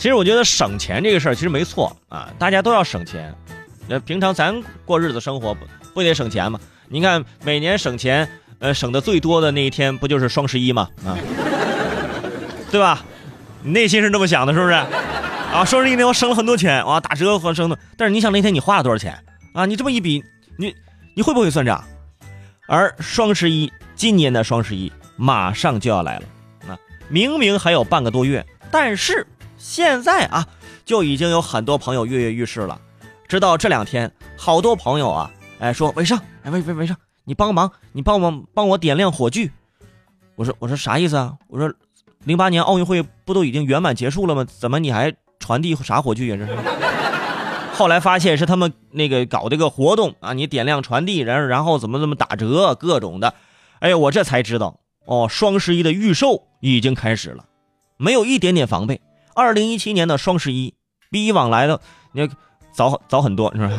其实我觉得省钱这个事儿其实没错啊，大家都要省钱。那平常咱过日子生活不不得省钱吗？你看每年省钱，呃，省的最多的那一天不就是双十一吗？啊，对吧？你内心是这么想的，是不是？啊，双十一那天我省了很多钱，哇，打折和省的。但是你想那天你花了多少钱啊？你这么一比，你你会不会算账？而双十一，今年的双十一马上就要来了，那明明还有半个多月，但是现在啊，就已经有很多朋友跃跃欲试了。直到这两天，好多朋友啊，哎说伟少，哎伟伟伟少，你帮忙，你帮我帮我点亮火炬。我说我说啥意思啊？我说零八年奥运会不都已经圆满结束了吗？怎么你还传递啥火炬呀？这是。后来发现是他们那个搞这个活动啊，你点亮传递，然后然后怎么怎么打折，各种的。哎呀，我这才知道哦，双十一的预售已经开始了，没有一点点防备。二零一七年的双十一比以往来的你早早很多，是吧？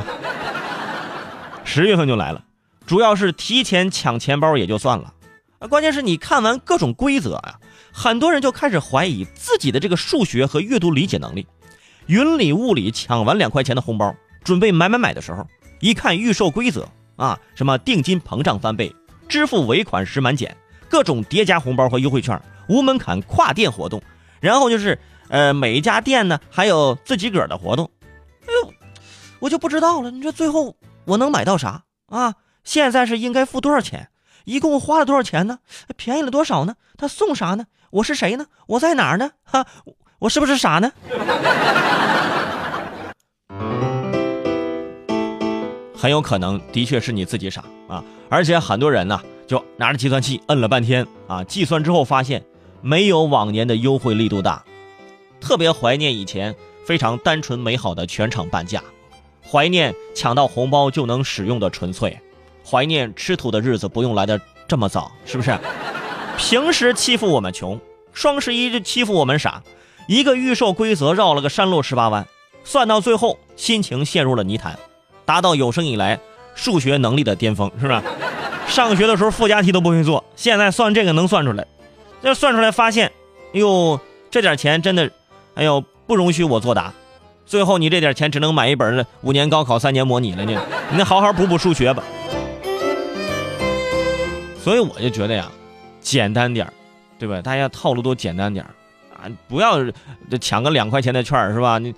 十月份就来了，主要是提前抢钱包也就算了，啊，关键是你看完各种规则呀，很多人就开始怀疑自己的这个数学和阅读理解能力。云里雾里抢完两块钱的红包，准备买买买的时候，一看预售规则啊，什么定金膨胀翻倍，支付尾款时满减，各种叠加红包和优惠券，无门槛跨店活动，然后就是呃每一家店呢还有自己个儿的活动，哎呦，我就不知道了，你说最后我能买到啥啊？现在是应该付多少钱？一共花了多少钱呢？便宜了多少呢？他送啥呢？我是谁呢？我在哪儿呢？哈。我是不是傻呢？很有可能，的确是你自己傻啊！而且很多人呢，就拿着计算器摁了半天啊，计算之后发现没有往年的优惠力度大，特别怀念以前非常单纯美好的全场半价，怀念抢到红包就能使用的纯粹，怀念吃土的日子不用来的这么早，是不是？平时欺负我们穷，双十一就欺负我们傻。一个预售规则绕了个山路十八弯，算到最后心情陷入了泥潭，达到有生以来数学能力的巅峰，是不是？上学的时候附加题都不会做，现在算这个能算出来，这算出来发现，哎呦，这点钱真的，哎呦，不容许我作答。最后你这点钱只能买一本五年高考三年模拟了，你你好好补补数学吧。所以我就觉得呀，简单点对吧？大家套路都简单点啊不要抢个两块钱的券是吧？你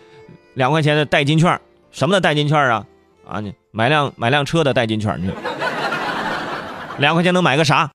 两块钱的代金券，什么的代金券啊？啊，你买辆买辆车的代金券，你两块钱能买个啥？